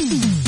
Mm-hmm.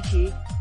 支持。